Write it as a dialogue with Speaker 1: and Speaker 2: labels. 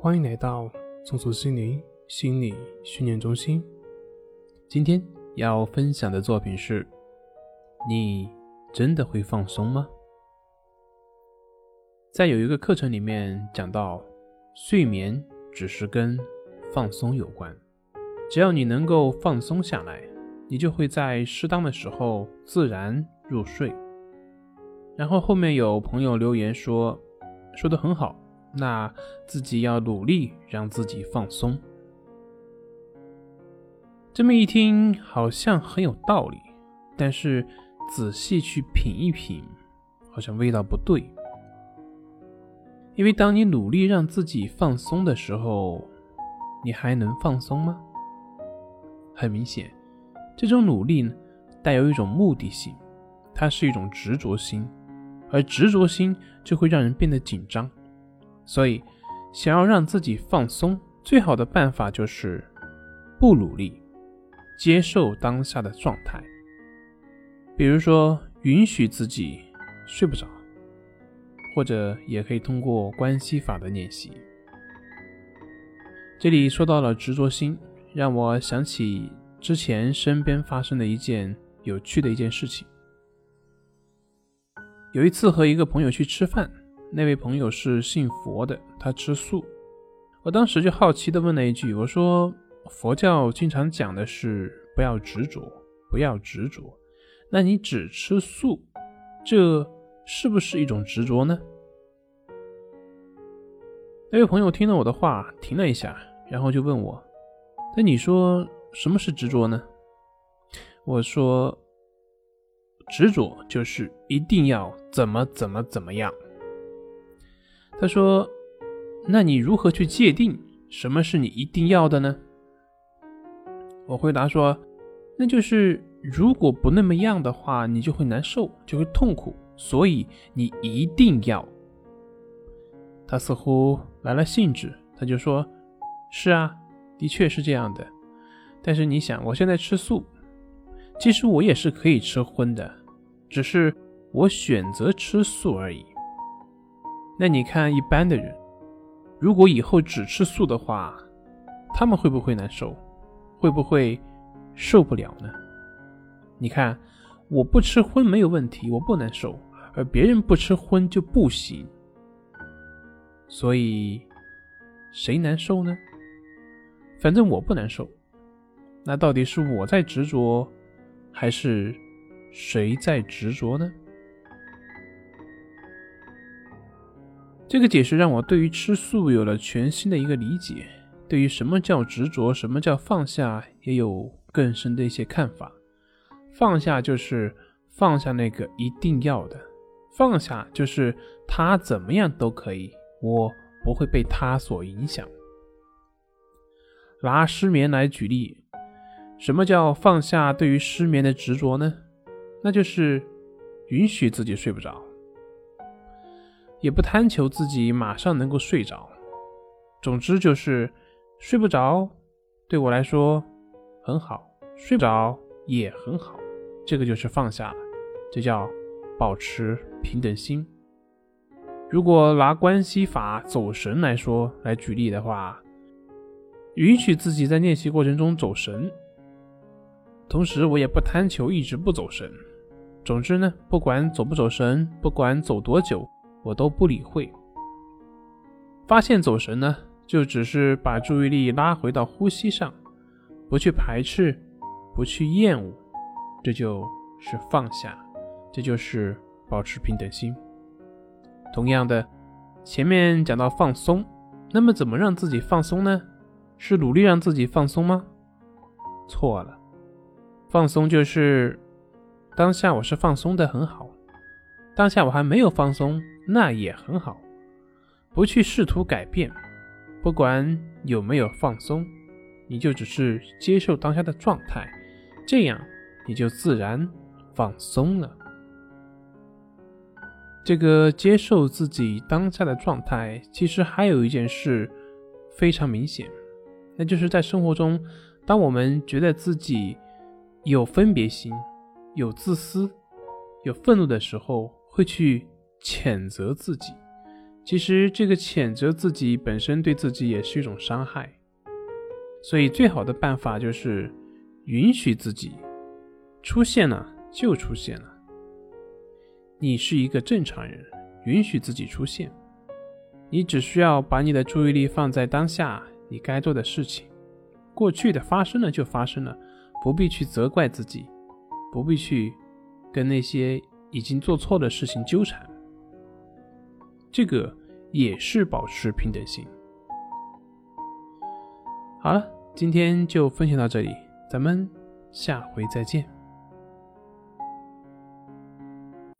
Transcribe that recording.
Speaker 1: 欢迎来到松鼠心灵心理训练中心。今天要分享的作品是：你真的会放松吗？在有一个课程里面讲到，睡眠只是跟放松有关，只要你能够放松下来，你就会在适当的时候自然入睡。然后后面有朋友留言说，说的很好。那自己要努力让自己放松。这么一听，好像很有道理，但是仔细去品一品，好像味道不对。因为当你努力让自己放松的时候，你还能放松吗？很明显，这种努力呢，带有一种目的性，它是一种执着心，而执着心就会让人变得紧张。所以，想要让自己放松，最好的办法就是不努力，接受当下的状态。比如说，允许自己睡不着，或者也可以通过关系法的练习。这里说到了执着心，让我想起之前身边发生的一件有趣的一件事情。有一次和一个朋友去吃饭。那位朋友是信佛的，他吃素。我当时就好奇地问了一句：“我说，佛教经常讲的是不要执着，不要执着。那你只吃素，这是不是一种执着呢？”那位朋友听了我的话，停了一下，然后就问我：“那你说什么是执着呢？”我说：“执着就是一定要怎么怎么怎么样。”他说：“那你如何去界定什么是你一定要的呢？”我回答说：“那就是如果不那么样的话，你就会难受，就会痛苦，所以你一定要。”他似乎来了兴致，他就说：“是啊，的确是这样的。但是你想，我现在吃素，其实我也是可以吃荤的，只是我选择吃素而已。”那你看，一般的人，如果以后只吃素的话，他们会不会难受？会不会受不了呢？你看，我不吃荤没有问题，我不难受，而别人不吃荤就不行。所以，谁难受呢？反正我不难受。那到底是我在执着，还是谁在执着呢？这个解释让我对于吃素有了全新的一个理解，对于什么叫执着，什么叫放下，也有更深的一些看法。放下就是放下那个一定要的，放下就是他怎么样都可以，我不会被他所影响。拿失眠来举例，什么叫放下对于失眠的执着呢？那就是允许自己睡不着。也不贪求自己马上能够睡着，总之就是睡不着，对我来说很好，睡不着也很好，这个就是放下了，这叫保持平等心。如果拿关系法走神来说来举例的话，允许自己在练习过程中走神，同时我也不贪求一直不走神。总之呢，不管走不走神，不管走多久。我都不理会，发现走神呢，就只是把注意力拉回到呼吸上，不去排斥，不去厌恶，这就是放下，这就是保持平等心。同样的，前面讲到放松，那么怎么让自己放松呢？是努力让自己放松吗？错了，放松就是当下我是放松的很好，当下我还没有放松。那也很好，不去试图改变，不管有没有放松，你就只是接受当下的状态，这样你就自然放松了。这个接受自己当下的状态，其实还有一件事非常明显，那就是在生活中，当我们觉得自己有分别心、有自私、有愤怒的时候，会去。谴责自己，其实这个谴责自己本身对自己也是一种伤害。所以最好的办法就是允许自己出现了就出现了。你是一个正常人，允许自己出现。你只需要把你的注意力放在当下你该做的事情。过去的发生了就发生了，不必去责怪自己，不必去跟那些已经做错的事情纠缠。这个也是保持平等心。好了，今天就分享到这里，咱们下回再见。